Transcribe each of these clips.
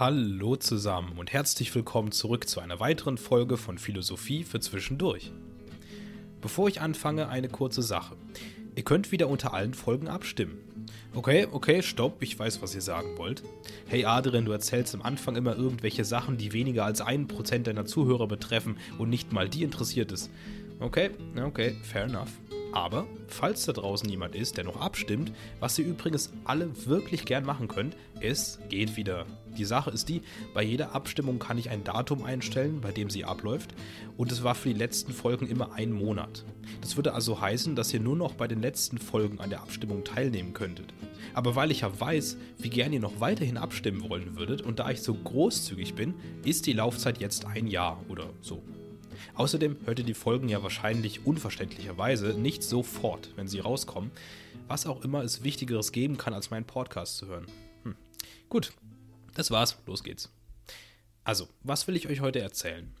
Hallo zusammen und herzlich willkommen zurück zu einer weiteren Folge von Philosophie für Zwischendurch. Bevor ich anfange, eine kurze Sache. Ihr könnt wieder unter allen Folgen abstimmen. Okay, okay, stopp, ich weiß, was ihr sagen wollt. Hey Adrian, du erzählst am Anfang immer irgendwelche Sachen, die weniger als 1% deiner Zuhörer betreffen und nicht mal die interessiert ist. Okay, okay, fair enough. Aber, falls da draußen jemand ist, der noch abstimmt, was ihr übrigens alle wirklich gern machen könnt, es geht wieder. Die Sache ist die, bei jeder Abstimmung kann ich ein Datum einstellen, bei dem sie abläuft, und es war für die letzten Folgen immer ein Monat. Das würde also heißen, dass ihr nur noch bei den letzten Folgen an der Abstimmung teilnehmen könntet. Aber weil ich ja weiß, wie gern ihr noch weiterhin abstimmen wollen würdet, und da ich so großzügig bin, ist die Laufzeit jetzt ein Jahr oder so. Außerdem hört ihr die Folgen ja wahrscheinlich unverständlicherweise nicht sofort, wenn sie rauskommen, was auch immer es Wichtigeres geben kann, als meinen Podcast zu hören. Hm. Gut, das war's, los geht's. Also, was will ich euch heute erzählen?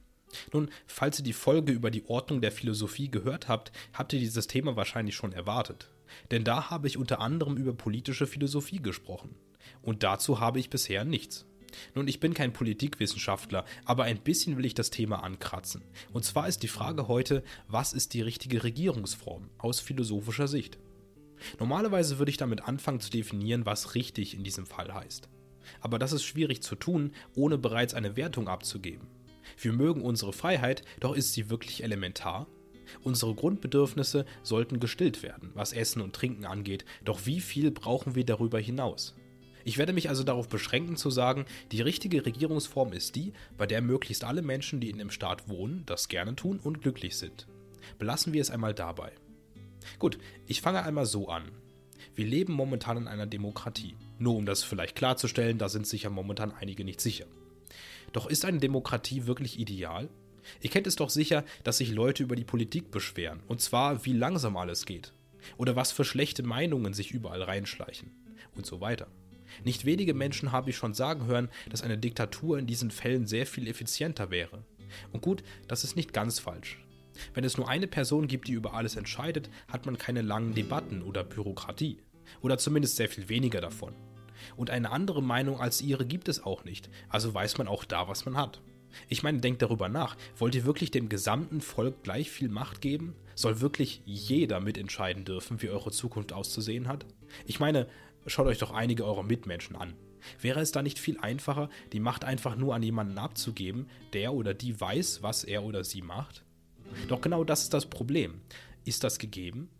Nun, falls ihr die Folge über die Ordnung der Philosophie gehört habt, habt ihr dieses Thema wahrscheinlich schon erwartet. Denn da habe ich unter anderem über politische Philosophie gesprochen. Und dazu habe ich bisher nichts. Nun, ich bin kein Politikwissenschaftler, aber ein bisschen will ich das Thema ankratzen. Und zwar ist die Frage heute, was ist die richtige Regierungsform aus philosophischer Sicht? Normalerweise würde ich damit anfangen zu definieren, was richtig in diesem Fall heißt. Aber das ist schwierig zu tun, ohne bereits eine Wertung abzugeben. Wir mögen unsere Freiheit, doch ist sie wirklich elementar? Unsere Grundbedürfnisse sollten gestillt werden, was Essen und Trinken angeht, doch wie viel brauchen wir darüber hinaus? Ich werde mich also darauf beschränken zu sagen, die richtige Regierungsform ist die, bei der möglichst alle Menschen, die in dem Staat wohnen, das gerne tun und glücklich sind. Belassen wir es einmal dabei. Gut, ich fange einmal so an. Wir leben momentan in einer Demokratie. Nur um das vielleicht klarzustellen, da sind sich ja momentan einige nicht sicher. Doch ist eine Demokratie wirklich ideal? Ihr kennt es doch sicher, dass sich Leute über die Politik beschweren, und zwar wie langsam alles geht. Oder was für schlechte Meinungen sich überall reinschleichen. Und so weiter. Nicht wenige Menschen habe ich schon sagen hören, dass eine Diktatur in diesen Fällen sehr viel effizienter wäre. Und gut, das ist nicht ganz falsch. Wenn es nur eine Person gibt, die über alles entscheidet, hat man keine langen Debatten oder Bürokratie. Oder zumindest sehr viel weniger davon. Und eine andere Meinung als ihre gibt es auch nicht, also weiß man auch da, was man hat. Ich meine, denkt darüber nach. Wollt ihr wirklich dem gesamten Volk gleich viel Macht geben? Soll wirklich jeder mitentscheiden dürfen, wie eure Zukunft auszusehen hat? Ich meine, Schaut euch doch einige eurer Mitmenschen an. Wäre es da nicht viel einfacher, die Macht einfach nur an jemanden abzugeben, der oder die weiß, was er oder sie macht? Doch genau das ist das Problem. Ist das gegeben?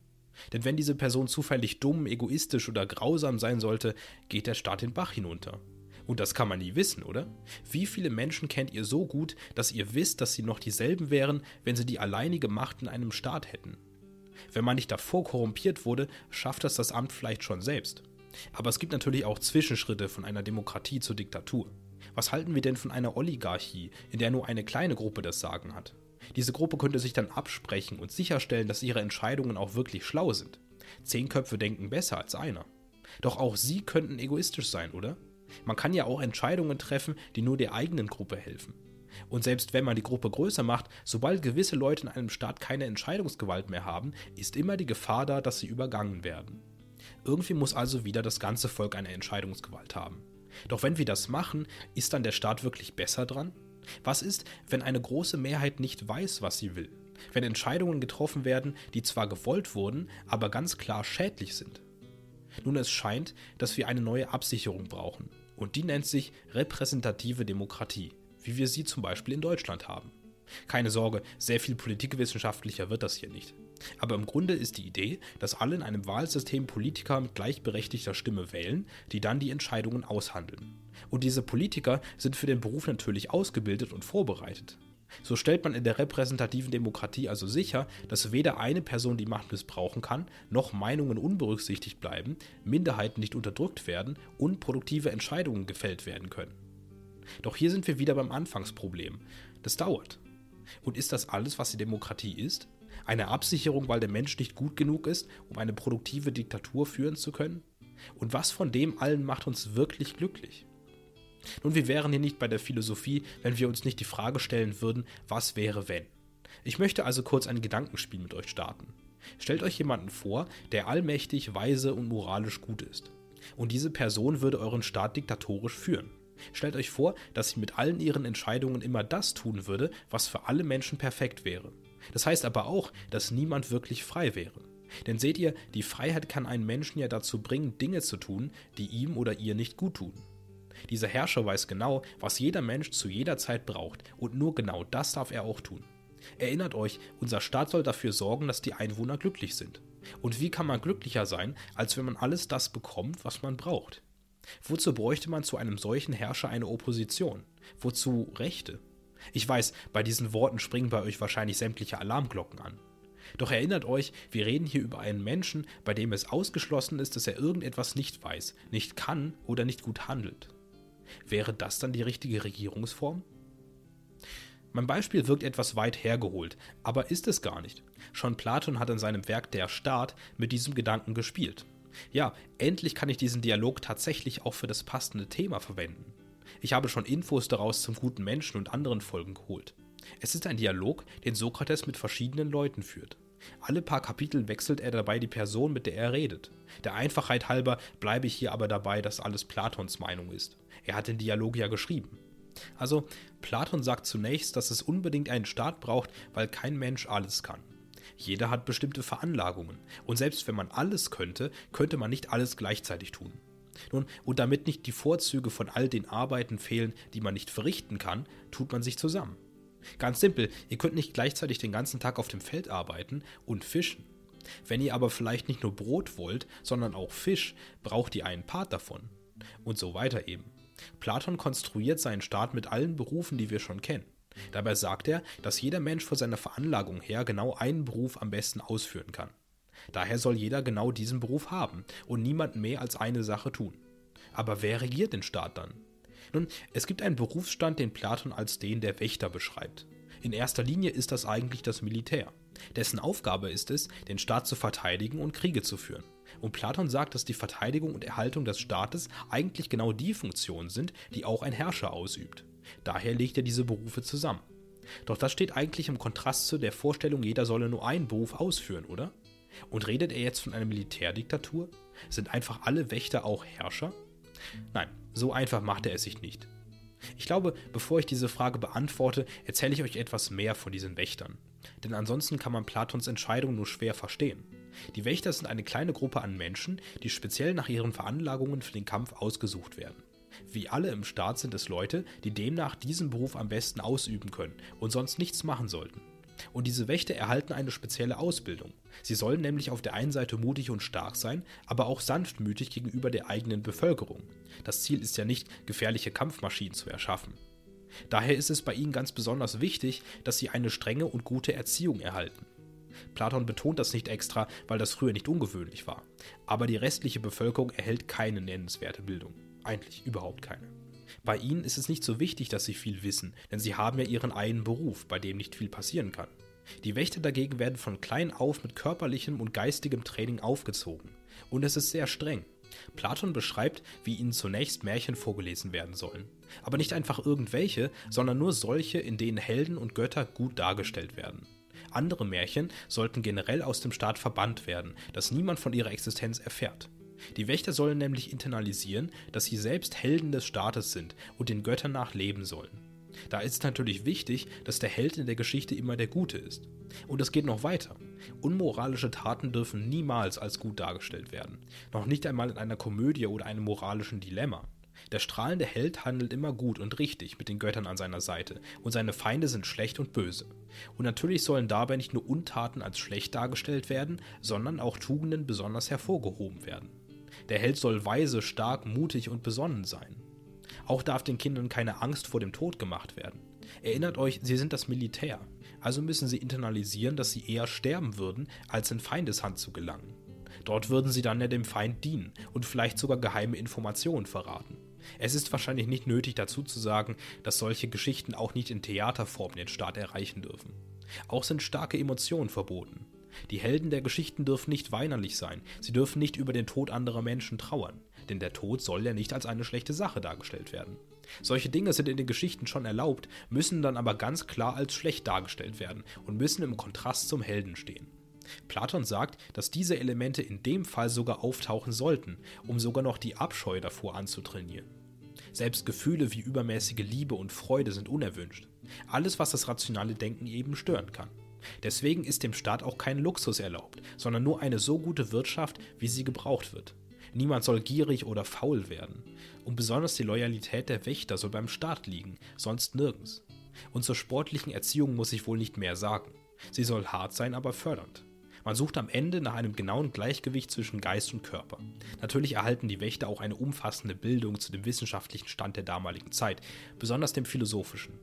Denn wenn diese Person zufällig dumm, egoistisch oder grausam sein sollte, geht der Staat den Bach hinunter. Und das kann man nie wissen, oder? Wie viele Menschen kennt ihr so gut, dass ihr wisst, dass sie noch dieselben wären, wenn sie die alleinige Macht in einem Staat hätten? Wenn man nicht davor korrumpiert wurde, schafft das das Amt vielleicht schon selbst. Aber es gibt natürlich auch Zwischenschritte von einer Demokratie zur Diktatur. Was halten wir denn von einer Oligarchie, in der nur eine kleine Gruppe das Sagen hat? Diese Gruppe könnte sich dann absprechen und sicherstellen, dass ihre Entscheidungen auch wirklich schlau sind. Zehn Köpfe denken besser als einer. Doch auch sie könnten egoistisch sein, oder? Man kann ja auch Entscheidungen treffen, die nur der eigenen Gruppe helfen. Und selbst wenn man die Gruppe größer macht, sobald gewisse Leute in einem Staat keine Entscheidungsgewalt mehr haben, ist immer die Gefahr da, dass sie übergangen werden. Irgendwie muss also wieder das ganze Volk eine Entscheidungsgewalt haben. Doch wenn wir das machen, ist dann der Staat wirklich besser dran? Was ist, wenn eine große Mehrheit nicht weiß, was sie will? Wenn Entscheidungen getroffen werden, die zwar gewollt wurden, aber ganz klar schädlich sind? Nun, es scheint, dass wir eine neue Absicherung brauchen. Und die nennt sich repräsentative Demokratie, wie wir sie zum Beispiel in Deutschland haben. Keine Sorge, sehr viel politikwissenschaftlicher wird das hier nicht. Aber im Grunde ist die Idee, dass alle in einem Wahlsystem Politiker mit gleichberechtigter Stimme wählen, die dann die Entscheidungen aushandeln. Und diese Politiker sind für den Beruf natürlich ausgebildet und vorbereitet. So stellt man in der repräsentativen Demokratie also sicher, dass weder eine Person die Macht missbrauchen kann, noch Meinungen unberücksichtigt bleiben, Minderheiten nicht unterdrückt werden und produktive Entscheidungen gefällt werden können. Doch hier sind wir wieder beim Anfangsproblem. Das dauert. Und ist das alles, was die Demokratie ist? Eine Absicherung, weil der Mensch nicht gut genug ist, um eine produktive Diktatur führen zu können? Und was von dem allen macht uns wirklich glücklich? Nun, wir wären hier nicht bei der Philosophie, wenn wir uns nicht die Frage stellen würden, was wäre wenn? Ich möchte also kurz ein Gedankenspiel mit euch starten. Stellt euch jemanden vor, der allmächtig, weise und moralisch gut ist. Und diese Person würde euren Staat diktatorisch führen. Stellt euch vor, dass sie mit allen ihren Entscheidungen immer das tun würde, was für alle Menschen perfekt wäre. Das heißt aber auch, dass niemand wirklich frei wäre. Denn seht ihr, die Freiheit kann einen Menschen ja dazu bringen, Dinge zu tun, die ihm oder ihr nicht gut tun. Dieser Herrscher weiß genau, was jeder Mensch zu jeder Zeit braucht, und nur genau das darf er auch tun. Erinnert euch, unser Staat soll dafür sorgen, dass die Einwohner glücklich sind. Und wie kann man glücklicher sein, als wenn man alles das bekommt, was man braucht? Wozu bräuchte man zu einem solchen Herrscher eine Opposition? Wozu Rechte? Ich weiß, bei diesen Worten springen bei euch wahrscheinlich sämtliche Alarmglocken an. Doch erinnert euch, wir reden hier über einen Menschen, bei dem es ausgeschlossen ist, dass er irgendetwas nicht weiß, nicht kann oder nicht gut handelt. Wäre das dann die richtige Regierungsform? Mein Beispiel wirkt etwas weit hergeholt, aber ist es gar nicht. Schon Platon hat in seinem Werk Der Staat mit diesem Gedanken gespielt. Ja, endlich kann ich diesen Dialog tatsächlich auch für das passende Thema verwenden. Ich habe schon Infos daraus zum guten Menschen und anderen Folgen geholt. Es ist ein Dialog, den Sokrates mit verschiedenen Leuten führt. Alle paar Kapitel wechselt er dabei die Person, mit der er redet. Der Einfachheit halber bleibe ich hier aber dabei, dass alles Platons Meinung ist. Er hat den Dialog ja geschrieben. Also, Platon sagt zunächst, dass es unbedingt einen Staat braucht, weil kein Mensch alles kann. Jeder hat bestimmte Veranlagungen, und selbst wenn man alles könnte, könnte man nicht alles gleichzeitig tun. Nun, und damit nicht die Vorzüge von all den Arbeiten fehlen, die man nicht verrichten kann, tut man sich zusammen. Ganz simpel, ihr könnt nicht gleichzeitig den ganzen Tag auf dem Feld arbeiten und fischen. Wenn ihr aber vielleicht nicht nur Brot wollt, sondern auch Fisch, braucht ihr einen Part davon. Und so weiter eben. Platon konstruiert seinen Staat mit allen Berufen, die wir schon kennen. Dabei sagt er, dass jeder Mensch von seiner Veranlagung her genau einen Beruf am besten ausführen kann. Daher soll jeder genau diesen Beruf haben und niemand mehr als eine Sache tun. Aber wer regiert den Staat dann? Nun, es gibt einen Berufsstand, den Platon als den der Wächter beschreibt. In erster Linie ist das eigentlich das Militär. Dessen Aufgabe ist es, den Staat zu verteidigen und Kriege zu führen. Und Platon sagt, dass die Verteidigung und Erhaltung des Staates eigentlich genau die Funktionen sind, die auch ein Herrscher ausübt. Daher legt er diese Berufe zusammen. Doch das steht eigentlich im Kontrast zu der Vorstellung, jeder solle nur einen Beruf ausführen, oder? Und redet er jetzt von einer Militärdiktatur? Sind einfach alle Wächter auch Herrscher? Nein, so einfach macht er es sich nicht. Ich glaube, bevor ich diese Frage beantworte, erzähle ich euch etwas mehr von diesen Wächtern. Denn ansonsten kann man Platons Entscheidung nur schwer verstehen. Die Wächter sind eine kleine Gruppe an Menschen, die speziell nach ihren Veranlagungen für den Kampf ausgesucht werden. Wie alle im Staat sind es Leute, die demnach diesen Beruf am besten ausüben können und sonst nichts machen sollten. Und diese Wächter erhalten eine spezielle Ausbildung. Sie sollen nämlich auf der einen Seite mutig und stark sein, aber auch sanftmütig gegenüber der eigenen Bevölkerung. Das Ziel ist ja nicht, gefährliche Kampfmaschinen zu erschaffen. Daher ist es bei ihnen ganz besonders wichtig, dass sie eine strenge und gute Erziehung erhalten. Platon betont das nicht extra, weil das früher nicht ungewöhnlich war. Aber die restliche Bevölkerung erhält keine nennenswerte Bildung. Eigentlich überhaupt keine. Bei ihnen ist es nicht so wichtig, dass sie viel wissen, denn sie haben ja ihren einen Beruf, bei dem nicht viel passieren kann. Die Wächter dagegen werden von klein auf mit körperlichem und geistigem Training aufgezogen. Und es ist sehr streng. Platon beschreibt, wie ihnen zunächst Märchen vorgelesen werden sollen. Aber nicht einfach irgendwelche, sondern nur solche, in denen Helden und Götter gut dargestellt werden. Andere Märchen sollten generell aus dem Staat verbannt werden, dass niemand von ihrer Existenz erfährt. Die Wächter sollen nämlich internalisieren, dass sie selbst Helden des Staates sind und den Göttern nach leben sollen. Da ist es natürlich wichtig, dass der Held in der Geschichte immer der Gute ist. Und es geht noch weiter. Unmoralische Taten dürfen niemals als gut dargestellt werden. Noch nicht einmal in einer Komödie oder einem moralischen Dilemma. Der strahlende Held handelt immer gut und richtig mit den Göttern an seiner Seite, und seine Feinde sind schlecht und böse. Und natürlich sollen dabei nicht nur Untaten als schlecht dargestellt werden, sondern auch Tugenden besonders hervorgehoben werden. Der Held soll weise, stark, mutig und besonnen sein. Auch darf den Kindern keine Angst vor dem Tod gemacht werden. Erinnert euch, sie sind das Militär, also müssen sie internalisieren, dass sie eher sterben würden, als in Feindeshand zu gelangen. Dort würden sie dann ja dem Feind dienen und vielleicht sogar geheime Informationen verraten. Es ist wahrscheinlich nicht nötig dazu zu sagen, dass solche Geschichten auch nicht in Theaterform den Staat erreichen dürfen. Auch sind starke Emotionen verboten. Die Helden der Geschichten dürfen nicht weinerlich sein, sie dürfen nicht über den Tod anderer Menschen trauern, denn der Tod soll ja nicht als eine schlechte Sache dargestellt werden. Solche Dinge sind in den Geschichten schon erlaubt, müssen dann aber ganz klar als schlecht dargestellt werden und müssen im Kontrast zum Helden stehen. Platon sagt, dass diese Elemente in dem Fall sogar auftauchen sollten, um sogar noch die Abscheu davor anzutrainieren. Selbst Gefühle wie übermäßige Liebe und Freude sind unerwünscht. Alles, was das rationale Denken eben stören kann. Deswegen ist dem Staat auch kein Luxus erlaubt, sondern nur eine so gute Wirtschaft, wie sie gebraucht wird. Niemand soll gierig oder faul werden. Und besonders die Loyalität der Wächter soll beim Staat liegen, sonst nirgends. Und zur sportlichen Erziehung muss ich wohl nicht mehr sagen. Sie soll hart sein, aber fördernd. Man sucht am Ende nach einem genauen Gleichgewicht zwischen Geist und Körper. Natürlich erhalten die Wächter auch eine umfassende Bildung zu dem wissenschaftlichen Stand der damaligen Zeit, besonders dem philosophischen.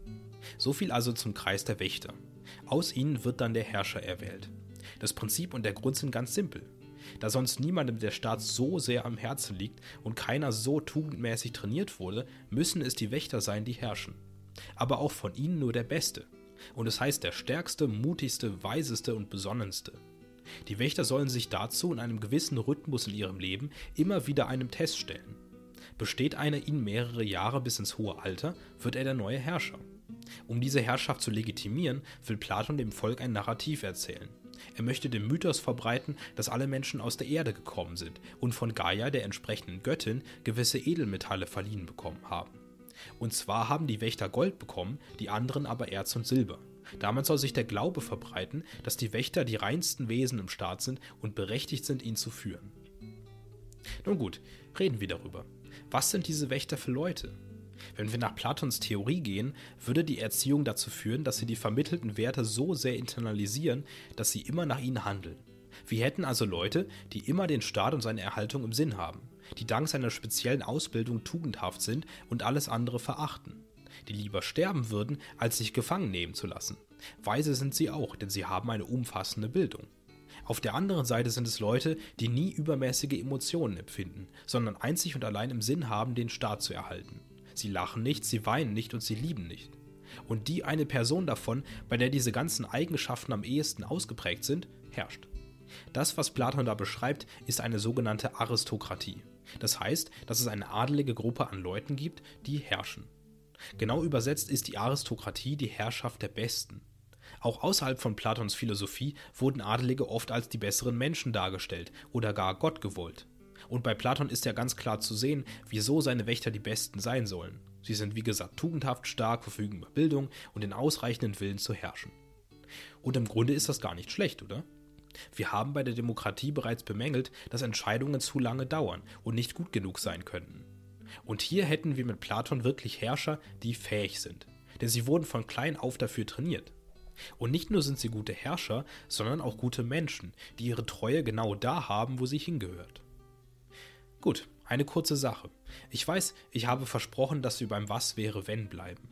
So viel also zum Kreis der Wächter. Aus ihnen wird dann der Herrscher erwählt. Das Prinzip und der Grund sind ganz simpel. Da sonst niemandem der Staat so sehr am Herzen liegt und keiner so tugendmäßig trainiert wurde, müssen es die Wächter sein, die herrschen. Aber auch von ihnen nur der Beste. Und es heißt der stärkste, mutigste, weiseste und besonnenste. Die Wächter sollen sich dazu in einem gewissen Rhythmus in ihrem Leben immer wieder einem Test stellen. Besteht einer ihnen mehrere Jahre bis ins hohe Alter, wird er der neue Herrscher. Um diese Herrschaft zu legitimieren, will Platon dem Volk ein Narrativ erzählen. Er möchte den Mythos verbreiten, dass alle Menschen aus der Erde gekommen sind und von Gaia, der entsprechenden Göttin, gewisse Edelmetalle verliehen bekommen haben. Und zwar haben die Wächter Gold bekommen, die anderen aber Erz und Silber. Damit soll sich der Glaube verbreiten, dass die Wächter die reinsten Wesen im Staat sind und berechtigt sind, ihn zu führen. Nun gut, reden wir darüber. Was sind diese Wächter für Leute? Wenn wir nach Platons Theorie gehen, würde die Erziehung dazu führen, dass sie die vermittelten Werte so sehr internalisieren, dass sie immer nach ihnen handeln. Wir hätten also Leute, die immer den Staat und seine Erhaltung im Sinn haben, die dank seiner speziellen Ausbildung tugendhaft sind und alles andere verachten, die lieber sterben würden, als sich gefangen nehmen zu lassen. Weise sind sie auch, denn sie haben eine umfassende Bildung. Auf der anderen Seite sind es Leute, die nie übermäßige Emotionen empfinden, sondern einzig und allein im Sinn haben, den Staat zu erhalten. Sie lachen nicht, sie weinen nicht und sie lieben nicht. Und die eine Person davon, bei der diese ganzen Eigenschaften am ehesten ausgeprägt sind, herrscht. Das, was Platon da beschreibt, ist eine sogenannte Aristokratie. Das heißt, dass es eine adelige Gruppe an Leuten gibt, die herrschen. Genau übersetzt ist die Aristokratie die Herrschaft der Besten. Auch außerhalb von Platons Philosophie wurden Adelige oft als die besseren Menschen dargestellt oder gar Gott gewollt. Und bei Platon ist ja ganz klar zu sehen, wieso seine Wächter die Besten sein sollen. Sie sind wie gesagt tugendhaft, stark, verfügen über Bildung und den ausreichenden Willen zu herrschen. Und im Grunde ist das gar nicht schlecht, oder? Wir haben bei der Demokratie bereits bemängelt, dass Entscheidungen zu lange dauern und nicht gut genug sein könnten. Und hier hätten wir mit Platon wirklich Herrscher, die fähig sind. Denn sie wurden von klein auf dafür trainiert. Und nicht nur sind sie gute Herrscher, sondern auch gute Menschen, die ihre Treue genau da haben, wo sie hingehört. Gut, eine kurze Sache. Ich weiß, ich habe versprochen, dass wir beim Was wäre, wenn bleiben.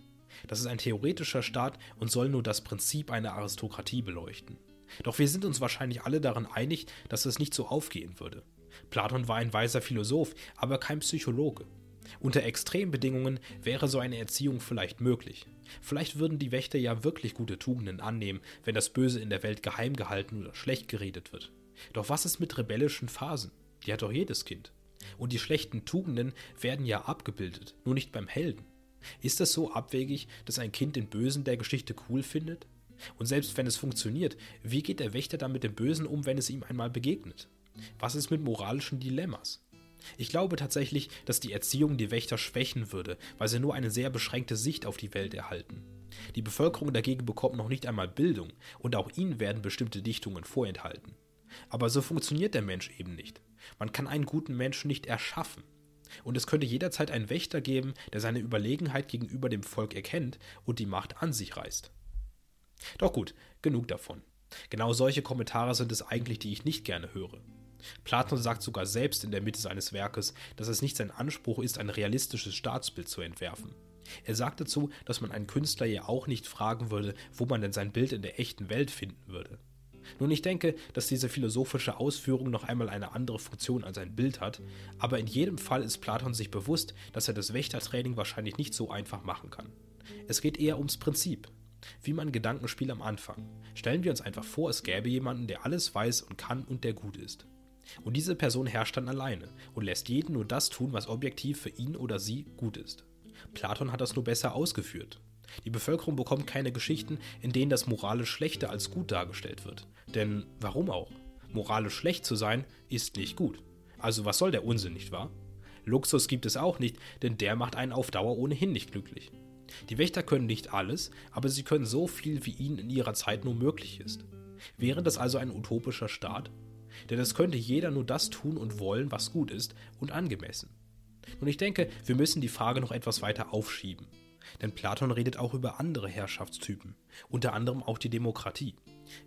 Das ist ein theoretischer Staat und soll nur das Prinzip einer Aristokratie beleuchten. Doch wir sind uns wahrscheinlich alle daran einig, dass es nicht so aufgehen würde. Platon war ein weiser Philosoph, aber kein Psychologe. Unter Extrembedingungen wäre so eine Erziehung vielleicht möglich. Vielleicht würden die Wächter ja wirklich gute Tugenden annehmen, wenn das Böse in der Welt geheim gehalten oder schlecht geredet wird. Doch was ist mit rebellischen Phasen? Die hat doch jedes Kind. Und die schlechten Tugenden werden ja abgebildet, nur nicht beim Helden. Ist das so abwegig, dass ein Kind den Bösen der Geschichte cool findet? Und selbst wenn es funktioniert, wie geht der Wächter dann mit dem Bösen um, wenn es ihm einmal begegnet? Was ist mit moralischen Dilemmas? Ich glaube tatsächlich, dass die Erziehung die Wächter schwächen würde, weil sie nur eine sehr beschränkte Sicht auf die Welt erhalten. Die Bevölkerung dagegen bekommt noch nicht einmal Bildung und auch ihnen werden bestimmte Dichtungen vorenthalten. Aber so funktioniert der Mensch eben nicht. Man kann einen guten Menschen nicht erschaffen. Und es könnte jederzeit einen Wächter geben, der seine Überlegenheit gegenüber dem Volk erkennt und die Macht an sich reißt. Doch gut, genug davon. Genau solche Kommentare sind es eigentlich, die ich nicht gerne höre. Platon sagt sogar selbst in der Mitte seines Werkes, dass es nicht sein Anspruch ist, ein realistisches Staatsbild zu entwerfen. Er sagt dazu, dass man einen Künstler ja auch nicht fragen würde, wo man denn sein Bild in der echten Welt finden würde. Nun, ich denke, dass diese philosophische Ausführung noch einmal eine andere Funktion als ein Bild hat, aber in jedem Fall ist Platon sich bewusst, dass er das Wächtertraining wahrscheinlich nicht so einfach machen kann. Es geht eher ums Prinzip, wie mein Gedankenspiel am Anfang. Stellen wir uns einfach vor, es gäbe jemanden, der alles weiß und kann und der gut ist. Und diese Person herrscht dann alleine und lässt jeden nur das tun, was objektiv für ihn oder sie gut ist. Platon hat das nur besser ausgeführt. Die Bevölkerung bekommt keine Geschichten, in denen das moralisch Schlechte als gut dargestellt wird. Denn warum auch? Moralisch schlecht zu sein ist nicht gut. Also was soll der Unsinn, nicht wahr? Luxus gibt es auch nicht, denn der macht einen auf Dauer ohnehin nicht glücklich. Die Wächter können nicht alles, aber sie können so viel, wie ihnen in ihrer Zeit nur möglich ist. Wäre das also ein utopischer Staat? Denn es könnte jeder nur das tun und wollen, was gut ist und angemessen. Und ich denke, wir müssen die Frage noch etwas weiter aufschieben. Denn Platon redet auch über andere Herrschaftstypen, unter anderem auch die Demokratie.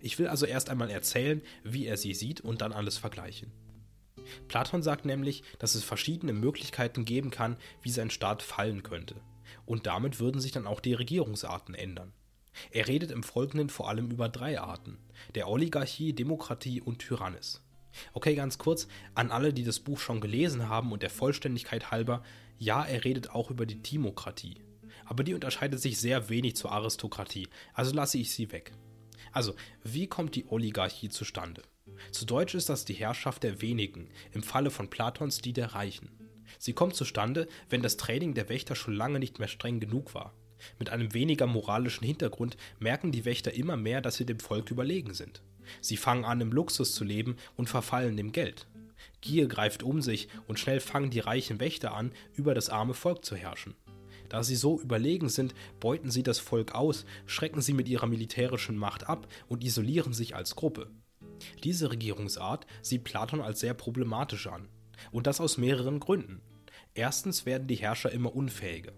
Ich will also erst einmal erzählen, wie er sie sieht und dann alles vergleichen. Platon sagt nämlich, dass es verschiedene Möglichkeiten geben kann, wie sein Staat fallen könnte. Und damit würden sich dann auch die Regierungsarten ändern. Er redet im Folgenden vor allem über drei Arten: der Oligarchie, Demokratie und Tyrannis. Okay, ganz kurz, an alle, die das Buch schon gelesen haben und der Vollständigkeit halber, ja, er redet auch über die Timokratie. Aber die unterscheidet sich sehr wenig zur Aristokratie, also lasse ich sie weg. Also, wie kommt die Oligarchie zustande? Zu Deutsch ist das die Herrschaft der wenigen, im Falle von Platons die der Reichen. Sie kommt zustande, wenn das Training der Wächter schon lange nicht mehr streng genug war. Mit einem weniger moralischen Hintergrund merken die Wächter immer mehr, dass sie dem Volk überlegen sind. Sie fangen an, im Luxus zu leben und verfallen dem Geld. Gier greift um sich und schnell fangen die reichen Wächter an, über das arme Volk zu herrschen. Da sie so überlegen sind, beuten sie das Volk aus, schrecken sie mit ihrer militärischen Macht ab und isolieren sich als Gruppe. Diese Regierungsart sieht Platon als sehr problematisch an. Und das aus mehreren Gründen. Erstens werden die Herrscher immer unfähiger.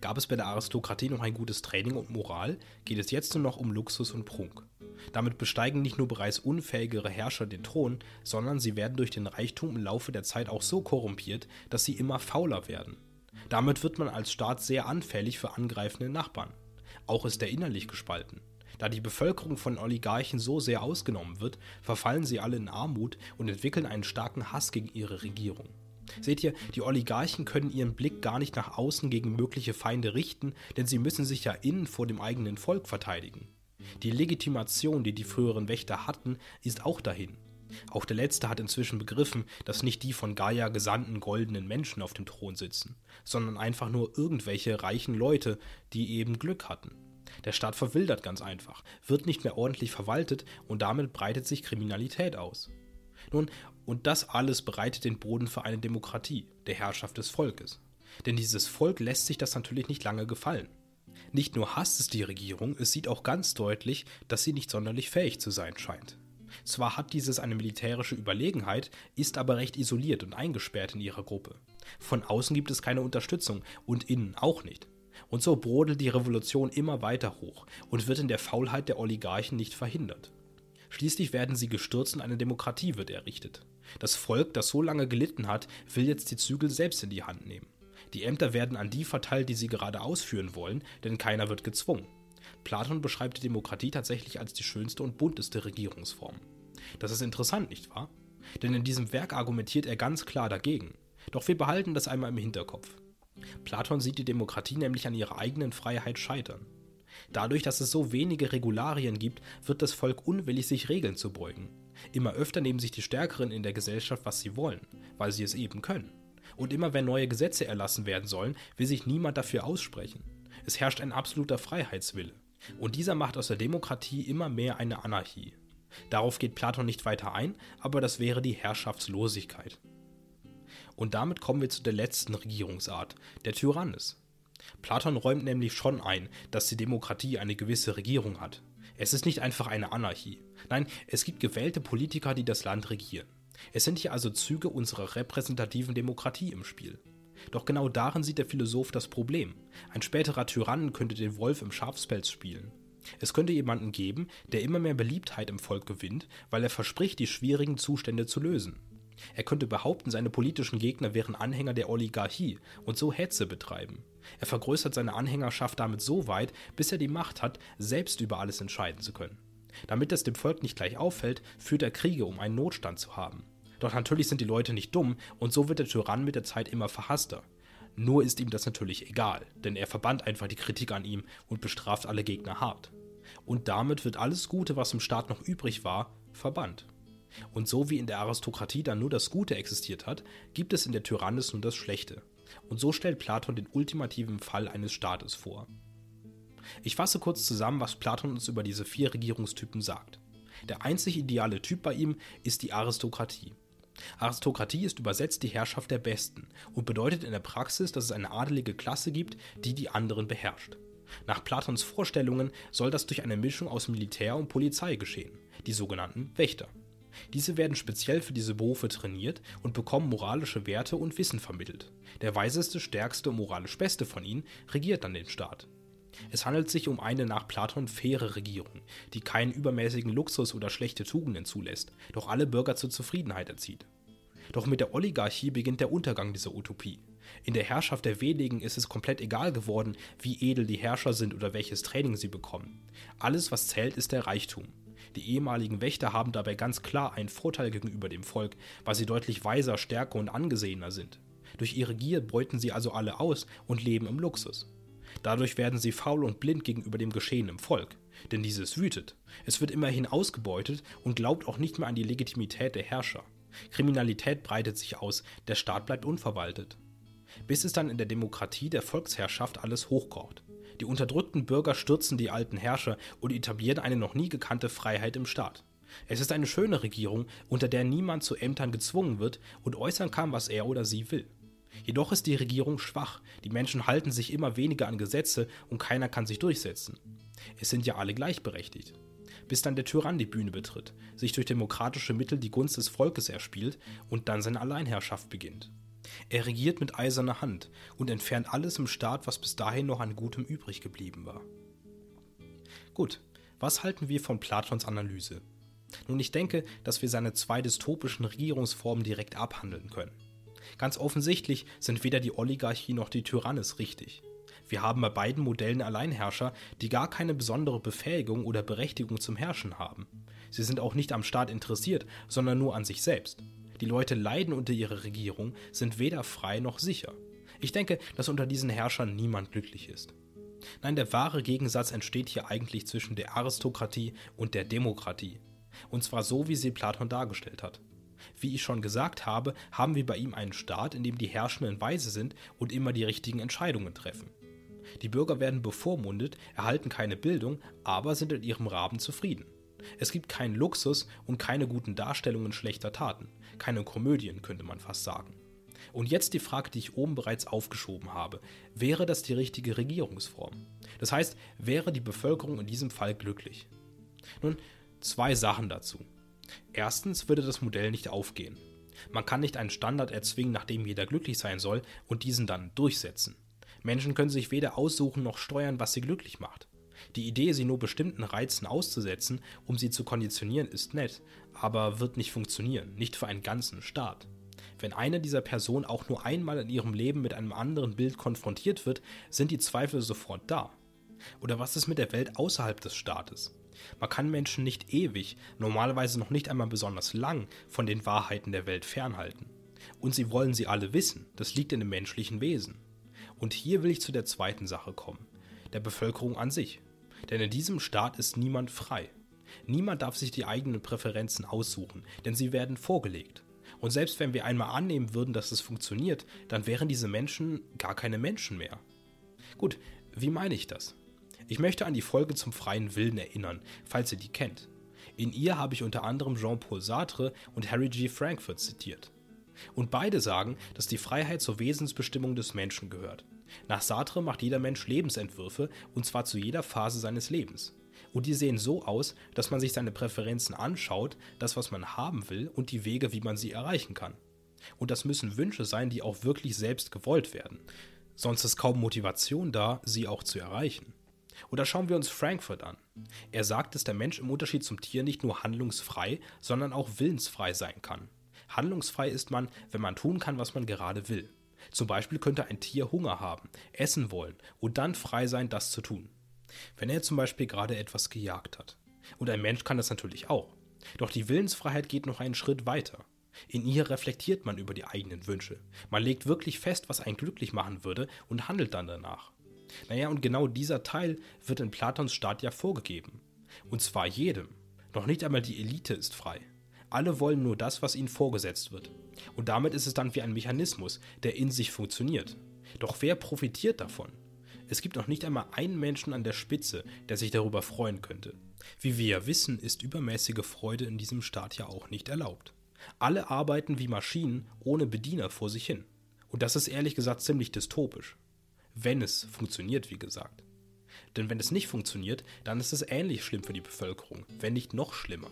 Gab es bei der Aristokratie noch ein gutes Training und Moral, geht es jetzt nur noch um Luxus und Prunk. Damit besteigen nicht nur bereits unfähigere Herrscher den Thron, sondern sie werden durch den Reichtum im Laufe der Zeit auch so korrumpiert, dass sie immer fauler werden. Damit wird man als Staat sehr anfällig für angreifende Nachbarn. Auch ist er innerlich gespalten. Da die Bevölkerung von Oligarchen so sehr ausgenommen wird, verfallen sie alle in Armut und entwickeln einen starken Hass gegen ihre Regierung. Seht ihr, die Oligarchen können ihren Blick gar nicht nach außen gegen mögliche Feinde richten, denn sie müssen sich ja innen vor dem eigenen Volk verteidigen. Die Legitimation, die die früheren Wächter hatten, ist auch dahin. Auch der letzte hat inzwischen begriffen, dass nicht die von Gaia gesandten goldenen Menschen auf dem Thron sitzen, sondern einfach nur irgendwelche reichen Leute, die eben Glück hatten. Der Staat verwildert ganz einfach, wird nicht mehr ordentlich verwaltet und damit breitet sich Kriminalität aus. Nun, und das alles bereitet den Boden für eine Demokratie, der Herrschaft des Volkes. Denn dieses Volk lässt sich das natürlich nicht lange gefallen. Nicht nur hasst es die Regierung, es sieht auch ganz deutlich, dass sie nicht sonderlich fähig zu sein scheint. Zwar hat dieses eine militärische Überlegenheit, ist aber recht isoliert und eingesperrt in ihrer Gruppe. Von außen gibt es keine Unterstützung und innen auch nicht. Und so brodelt die Revolution immer weiter hoch und wird in der Faulheit der Oligarchen nicht verhindert. Schließlich werden sie gestürzt und eine Demokratie wird errichtet. Das Volk, das so lange gelitten hat, will jetzt die Zügel selbst in die Hand nehmen. Die Ämter werden an die verteilt, die sie gerade ausführen wollen, denn keiner wird gezwungen. Platon beschreibt die Demokratie tatsächlich als die schönste und bunteste Regierungsform. Das ist interessant, nicht wahr? Denn in diesem Werk argumentiert er ganz klar dagegen. Doch wir behalten das einmal im Hinterkopf. Platon sieht die Demokratie nämlich an ihrer eigenen Freiheit scheitern. Dadurch, dass es so wenige Regularien gibt, wird das Volk unwillig, sich Regeln zu beugen. Immer öfter nehmen sich die Stärkeren in der Gesellschaft, was sie wollen, weil sie es eben können. Und immer wenn neue Gesetze erlassen werden sollen, will sich niemand dafür aussprechen. Es herrscht ein absoluter Freiheitswille. Und dieser macht aus der Demokratie immer mehr eine Anarchie. Darauf geht Platon nicht weiter ein, aber das wäre die Herrschaftslosigkeit. Und damit kommen wir zu der letzten Regierungsart, der Tyrannis. Platon räumt nämlich schon ein, dass die Demokratie eine gewisse Regierung hat. Es ist nicht einfach eine Anarchie. Nein, es gibt gewählte Politiker, die das Land regieren. Es sind hier also Züge unserer repräsentativen Demokratie im Spiel. Doch genau darin sieht der Philosoph das Problem. Ein späterer Tyrann könnte den Wolf im Schafspelz spielen. Es könnte jemanden geben, der immer mehr Beliebtheit im Volk gewinnt, weil er verspricht, die schwierigen Zustände zu lösen. Er könnte behaupten, seine politischen Gegner wären Anhänger der Oligarchie und so Hetze betreiben. Er vergrößert seine Anhängerschaft damit so weit, bis er die Macht hat, selbst über alles entscheiden zu können. Damit es dem Volk nicht gleich auffällt, führt er Kriege, um einen Notstand zu haben. Doch natürlich sind die Leute nicht dumm und so wird der Tyrann mit der Zeit immer verhasster. Nur ist ihm das natürlich egal, denn er verbannt einfach die Kritik an ihm und bestraft alle Gegner hart. Und damit wird alles Gute, was im Staat noch übrig war, verbannt. Und so wie in der Aristokratie dann nur das Gute existiert hat, gibt es in der Tyrannis nur das Schlechte. Und so stellt Platon den ultimativen Fall eines Staates vor. Ich fasse kurz zusammen, was Platon uns über diese vier Regierungstypen sagt. Der einzig ideale Typ bei ihm ist die Aristokratie. Aristokratie ist übersetzt die Herrschaft der Besten und bedeutet in der Praxis, dass es eine adelige Klasse gibt, die die anderen beherrscht. Nach Platons Vorstellungen soll das durch eine Mischung aus Militär und Polizei geschehen, die sogenannten Wächter. Diese werden speziell für diese Berufe trainiert und bekommen moralische Werte und Wissen vermittelt. Der weiseste, stärkste und moralisch beste von ihnen regiert dann den Staat. Es handelt sich um eine nach Platon faire Regierung, die keinen übermäßigen Luxus oder schlechte Tugenden zulässt, doch alle Bürger zur Zufriedenheit erzieht. Doch mit der Oligarchie beginnt der Untergang dieser Utopie. In der Herrschaft der wenigen ist es komplett egal geworden, wie edel die Herrscher sind oder welches Training sie bekommen. Alles, was zählt, ist der Reichtum. Die ehemaligen Wächter haben dabei ganz klar einen Vorteil gegenüber dem Volk, weil sie deutlich weiser, stärker und angesehener sind. Durch ihre Gier beuten sie also alle aus und leben im Luxus. Dadurch werden sie faul und blind gegenüber dem Geschehen im Volk. Denn dieses wütet. Es wird immerhin ausgebeutet und glaubt auch nicht mehr an die Legitimität der Herrscher. Kriminalität breitet sich aus, der Staat bleibt unverwaltet. Bis es dann in der Demokratie der Volksherrschaft alles hochkocht. Die unterdrückten Bürger stürzen die alten Herrscher und etablieren eine noch nie gekannte Freiheit im Staat. Es ist eine schöne Regierung, unter der niemand zu Ämtern gezwungen wird und äußern kann, was er oder sie will. Jedoch ist die Regierung schwach, die Menschen halten sich immer weniger an Gesetze und keiner kann sich durchsetzen. Es sind ja alle gleichberechtigt. Bis dann der Tyrann die Bühne betritt, sich durch demokratische Mittel die Gunst des Volkes erspielt und dann seine Alleinherrschaft beginnt. Er regiert mit eiserner Hand und entfernt alles im Staat, was bis dahin noch an Gutem übrig geblieben war. Gut, was halten wir von Platons Analyse? Nun, ich denke, dass wir seine zwei dystopischen Regierungsformen direkt abhandeln können. Ganz offensichtlich sind weder die Oligarchie noch die Tyrannis richtig. Wir haben bei beiden Modellen Alleinherrscher, die gar keine besondere Befähigung oder Berechtigung zum Herrschen haben. Sie sind auch nicht am Staat interessiert, sondern nur an sich selbst. Die Leute leiden unter ihrer Regierung, sind weder frei noch sicher. Ich denke, dass unter diesen Herrschern niemand glücklich ist. Nein, der wahre Gegensatz entsteht hier eigentlich zwischen der Aristokratie und der Demokratie. Und zwar so, wie sie Platon dargestellt hat. Wie ich schon gesagt habe, haben wir bei ihm einen Staat, in dem die Herrschenden weise sind und immer die richtigen Entscheidungen treffen. Die Bürger werden bevormundet, erhalten keine Bildung, aber sind in ihrem Rahmen zufrieden. Es gibt keinen Luxus und keine guten Darstellungen schlechter Taten, keine Komödien könnte man fast sagen. Und jetzt die Frage, die ich oben bereits aufgeschoben habe. Wäre das die richtige Regierungsform? Das heißt, wäre die Bevölkerung in diesem Fall glücklich? Nun, zwei Sachen dazu. Erstens würde das Modell nicht aufgehen. Man kann nicht einen Standard erzwingen, nach dem jeder glücklich sein soll, und diesen dann durchsetzen. Menschen können sich weder aussuchen noch steuern, was sie glücklich macht. Die Idee, sie nur bestimmten Reizen auszusetzen, um sie zu konditionieren, ist nett, aber wird nicht funktionieren, nicht für einen ganzen Staat. Wenn eine dieser Personen auch nur einmal in ihrem Leben mit einem anderen Bild konfrontiert wird, sind die Zweifel sofort da. Oder was ist mit der Welt außerhalb des Staates? Man kann Menschen nicht ewig, normalerweise noch nicht einmal besonders lang, von den Wahrheiten der Welt fernhalten. Und sie wollen sie alle wissen, das liegt in dem menschlichen Wesen. Und hier will ich zu der zweiten Sache kommen, der Bevölkerung an sich. Denn in diesem Staat ist niemand frei. Niemand darf sich die eigenen Präferenzen aussuchen, denn sie werden vorgelegt. Und selbst wenn wir einmal annehmen würden, dass es funktioniert, dann wären diese Menschen gar keine Menschen mehr. Gut, wie meine ich das? Ich möchte an die Folge zum freien Willen erinnern, falls ihr die kennt. In ihr habe ich unter anderem Jean-Paul Sartre und Harry G. Frankfurt zitiert. Und beide sagen, dass die Freiheit zur Wesensbestimmung des Menschen gehört. Nach Sartre macht jeder Mensch Lebensentwürfe, und zwar zu jeder Phase seines Lebens. Und die sehen so aus, dass man sich seine Präferenzen anschaut, das, was man haben will und die Wege, wie man sie erreichen kann. Und das müssen Wünsche sein, die auch wirklich selbst gewollt werden. Sonst ist kaum Motivation da, sie auch zu erreichen. Oder schauen wir uns Frankfurt an. Er sagt, dass der Mensch im Unterschied zum Tier nicht nur handlungsfrei, sondern auch willensfrei sein kann. Handlungsfrei ist man, wenn man tun kann, was man gerade will. Zum Beispiel könnte ein Tier Hunger haben, essen wollen und dann frei sein, das zu tun. Wenn er zum Beispiel gerade etwas gejagt hat. Und ein Mensch kann das natürlich auch. Doch die Willensfreiheit geht noch einen Schritt weiter. In ihr reflektiert man über die eigenen Wünsche. Man legt wirklich fest, was einen glücklich machen würde und handelt dann danach. Naja, und genau dieser Teil wird in Platons Staat ja vorgegeben. Und zwar jedem. Noch nicht einmal die Elite ist frei. Alle wollen nur das, was ihnen vorgesetzt wird. Und damit ist es dann wie ein Mechanismus, der in sich funktioniert. Doch wer profitiert davon? Es gibt noch nicht einmal einen Menschen an der Spitze, der sich darüber freuen könnte. Wie wir ja wissen, ist übermäßige Freude in diesem Staat ja auch nicht erlaubt. Alle arbeiten wie Maschinen ohne Bediener vor sich hin. Und das ist ehrlich gesagt ziemlich dystopisch. Wenn es funktioniert, wie gesagt. Denn wenn es nicht funktioniert, dann ist es ähnlich schlimm für die Bevölkerung, wenn nicht noch schlimmer.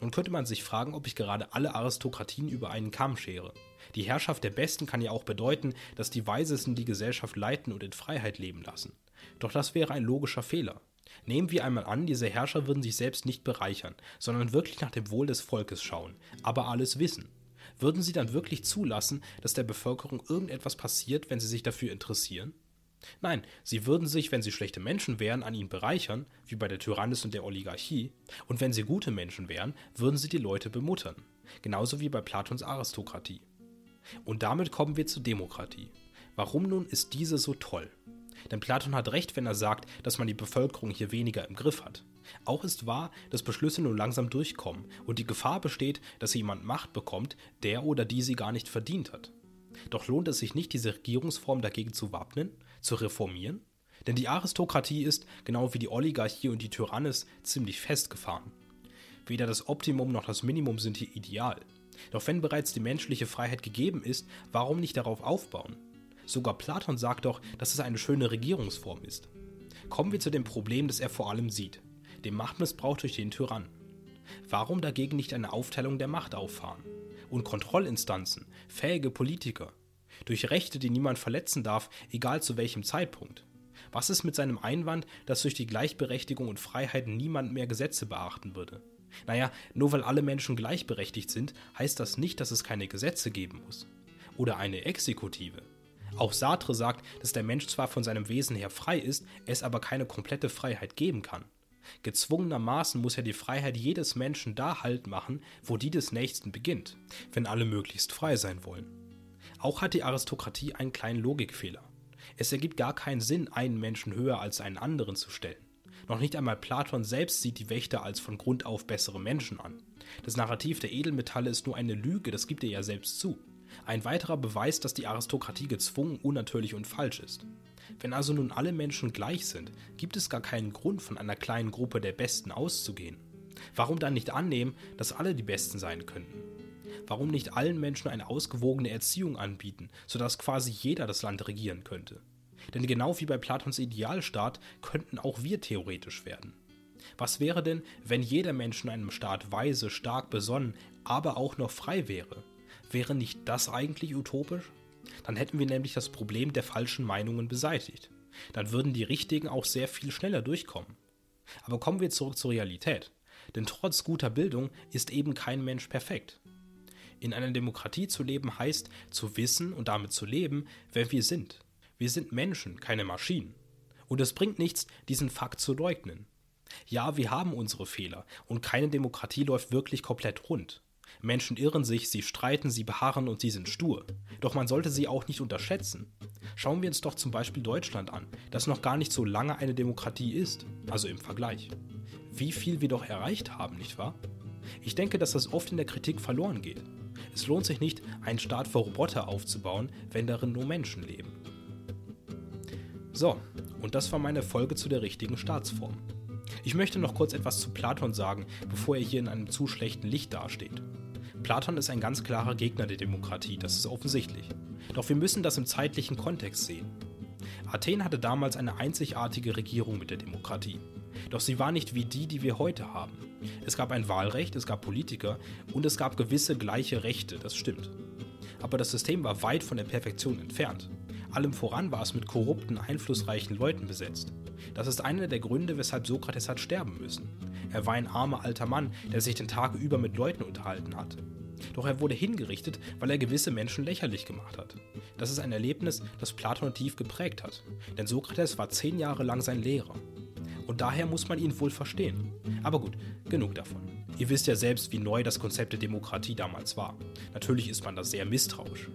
Nun könnte man sich fragen, ob ich gerade alle Aristokratien über einen Kamm schere. Die Herrschaft der Besten kann ja auch bedeuten, dass die Weisesten die Gesellschaft leiten und in Freiheit leben lassen. Doch das wäre ein logischer Fehler. Nehmen wir einmal an, diese Herrscher würden sich selbst nicht bereichern, sondern wirklich nach dem Wohl des Volkes schauen, aber alles wissen. Würden sie dann wirklich zulassen, dass der Bevölkerung irgendetwas passiert, wenn sie sich dafür interessieren? Nein, sie würden sich, wenn sie schlechte Menschen wären, an ihnen bereichern, wie bei der Tyrannis und der Oligarchie, und wenn sie gute Menschen wären, würden sie die Leute bemuttern, genauso wie bei Platons Aristokratie. Und damit kommen wir zur Demokratie. Warum nun ist diese so toll? Denn Platon hat recht, wenn er sagt, dass man die Bevölkerung hier weniger im Griff hat. Auch ist wahr, dass Beschlüsse nur langsam durchkommen und die Gefahr besteht, dass jemand Macht bekommt, der oder die sie gar nicht verdient hat. Doch lohnt es sich nicht, diese Regierungsform dagegen zu wappnen, zu reformieren? Denn die Aristokratie ist, genau wie die Oligarchie und die Tyrannis, ziemlich festgefahren. Weder das Optimum noch das Minimum sind hier ideal. Doch wenn bereits die menschliche Freiheit gegeben ist, warum nicht darauf aufbauen? Sogar Platon sagt doch, dass es eine schöne Regierungsform ist. Kommen wir zu dem Problem, das er vor allem sieht, dem Machtmissbrauch durch den Tyrann. Warum dagegen nicht eine Aufteilung der Macht auffahren? Und Kontrollinstanzen, fähige Politiker, durch Rechte, die niemand verletzen darf, egal zu welchem Zeitpunkt. Was ist mit seinem Einwand, dass durch die Gleichberechtigung und Freiheit niemand mehr Gesetze beachten würde? Naja, nur weil alle Menschen gleichberechtigt sind, heißt das nicht, dass es keine Gesetze geben muss. Oder eine Exekutive. Auch Sartre sagt, dass der Mensch zwar von seinem Wesen her frei ist, es aber keine komplette Freiheit geben kann. Gezwungenermaßen muss ja die Freiheit jedes Menschen da Halt machen, wo die des Nächsten beginnt, wenn alle möglichst frei sein wollen. Auch hat die Aristokratie einen kleinen Logikfehler. Es ergibt gar keinen Sinn, einen Menschen höher als einen anderen zu stellen. Noch nicht einmal Platon selbst sieht die Wächter als von Grund auf bessere Menschen an. Das Narrativ der Edelmetalle ist nur eine Lüge, das gibt er ja selbst zu. Ein weiterer Beweis, dass die Aristokratie gezwungen, unnatürlich und falsch ist. Wenn also nun alle Menschen gleich sind, gibt es gar keinen Grund, von einer kleinen Gruppe der Besten auszugehen. Warum dann nicht annehmen, dass alle die Besten sein könnten? Warum nicht allen Menschen eine ausgewogene Erziehung anbieten, sodass quasi jeder das Land regieren könnte? Denn genau wie bei Platons Idealstaat könnten auch wir theoretisch werden. Was wäre denn, wenn jeder Mensch in einem Staat weise, stark besonnen, aber auch noch frei wäre? Wäre nicht das eigentlich utopisch? Dann hätten wir nämlich das Problem der falschen Meinungen beseitigt. Dann würden die richtigen auch sehr viel schneller durchkommen. Aber kommen wir zurück zur Realität. Denn trotz guter Bildung ist eben kein Mensch perfekt. In einer Demokratie zu leben heißt, zu wissen und damit zu leben, wer wir sind. Wir sind Menschen, keine Maschinen. Und es bringt nichts, diesen Fakt zu leugnen. Ja, wir haben unsere Fehler und keine Demokratie läuft wirklich komplett rund. Menschen irren sich, sie streiten, sie beharren und sie sind stur. Doch man sollte sie auch nicht unterschätzen. Schauen wir uns doch zum Beispiel Deutschland an, das noch gar nicht so lange eine Demokratie ist, also im Vergleich. Wie viel wir doch erreicht haben, nicht wahr? Ich denke, dass das oft in der Kritik verloren geht. Es lohnt sich nicht, einen Staat für Roboter aufzubauen, wenn darin nur Menschen leben. So, und das war meine Folge zu der richtigen Staatsform. Ich möchte noch kurz etwas zu Platon sagen, bevor er hier in einem zu schlechten Licht dasteht. Platon ist ein ganz klarer Gegner der Demokratie, das ist offensichtlich. Doch wir müssen das im zeitlichen Kontext sehen. Athen hatte damals eine einzigartige Regierung mit der Demokratie. Doch sie war nicht wie die, die wir heute haben. Es gab ein Wahlrecht, es gab Politiker und es gab gewisse gleiche Rechte, das stimmt. Aber das System war weit von der Perfektion entfernt. Allem voran war es mit korrupten, einflussreichen Leuten besetzt. Das ist einer der Gründe, weshalb Sokrates hat sterben müssen. Er war ein armer alter Mann, der sich den Tag über mit Leuten unterhalten hat. Doch er wurde hingerichtet, weil er gewisse Menschen lächerlich gemacht hat. Das ist ein Erlebnis, das Platon tief geprägt hat, denn Sokrates war zehn Jahre lang sein Lehrer. Und daher muss man ihn wohl verstehen. Aber gut, genug davon. Ihr wisst ja selbst, wie neu das Konzept der Demokratie damals war. Natürlich ist man da sehr misstrauisch.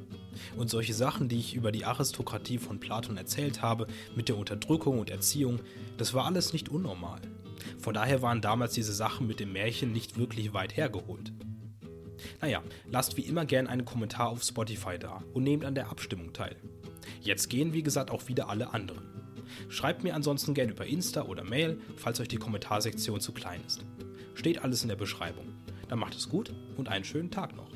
Und solche Sachen, die ich über die Aristokratie von Platon erzählt habe, mit der Unterdrückung und Erziehung, das war alles nicht unnormal. Von daher waren damals diese Sachen mit dem Märchen nicht wirklich weit hergeholt. Naja, lasst wie immer gern einen Kommentar auf Spotify da und nehmt an der Abstimmung teil. Jetzt gehen wie gesagt auch wieder alle anderen. Schreibt mir ansonsten gern über Insta oder Mail, falls euch die Kommentarsektion zu klein ist. Steht alles in der Beschreibung. Dann macht es gut und einen schönen Tag noch.